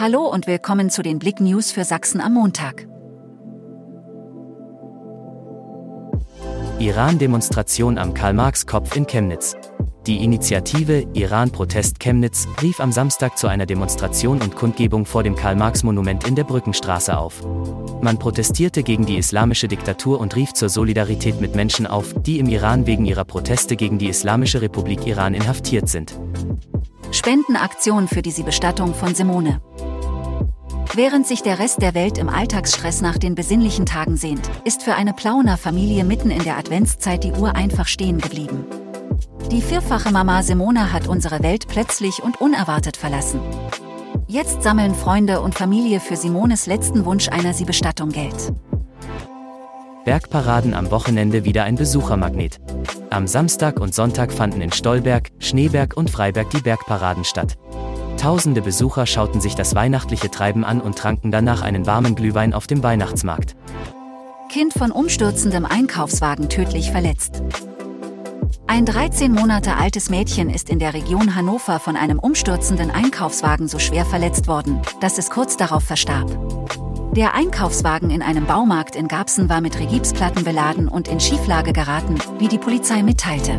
Hallo und willkommen zu den Blick News für Sachsen am Montag. Iran-Demonstration am Karl-Marx-Kopf in Chemnitz. Die Initiative Iran-Protest Chemnitz rief am Samstag zu einer Demonstration und Kundgebung vor dem Karl-Marx-Monument in der Brückenstraße auf. Man protestierte gegen die islamische Diktatur und rief zur Solidarität mit Menschen auf, die im Iran wegen ihrer Proteste gegen die Islamische Republik Iran inhaftiert sind. Spendenaktion für die Bestattung von Simone. Während sich der Rest der Welt im Alltagsstress nach den besinnlichen Tagen sehnt, ist für eine Plauner Familie mitten in der Adventszeit die Uhr einfach stehen geblieben. Die vierfache Mama Simone hat unsere Welt plötzlich und unerwartet verlassen. Jetzt sammeln Freunde und Familie für Simones letzten Wunsch einer sie Bestattung Geld. Bergparaden am Wochenende wieder ein Besuchermagnet. Am Samstag und Sonntag fanden in Stolberg, Schneeberg und Freiberg die Bergparaden statt. Tausende Besucher schauten sich das weihnachtliche Treiben an und tranken danach einen warmen Glühwein auf dem Weihnachtsmarkt. Kind von umstürzendem Einkaufswagen tödlich verletzt. Ein 13 Monate altes Mädchen ist in der Region Hannover von einem umstürzenden Einkaufswagen so schwer verletzt worden, dass es kurz darauf verstarb. Der Einkaufswagen in einem Baumarkt in Garbsen war mit Regipsplatten beladen und in Schieflage geraten, wie die Polizei mitteilte.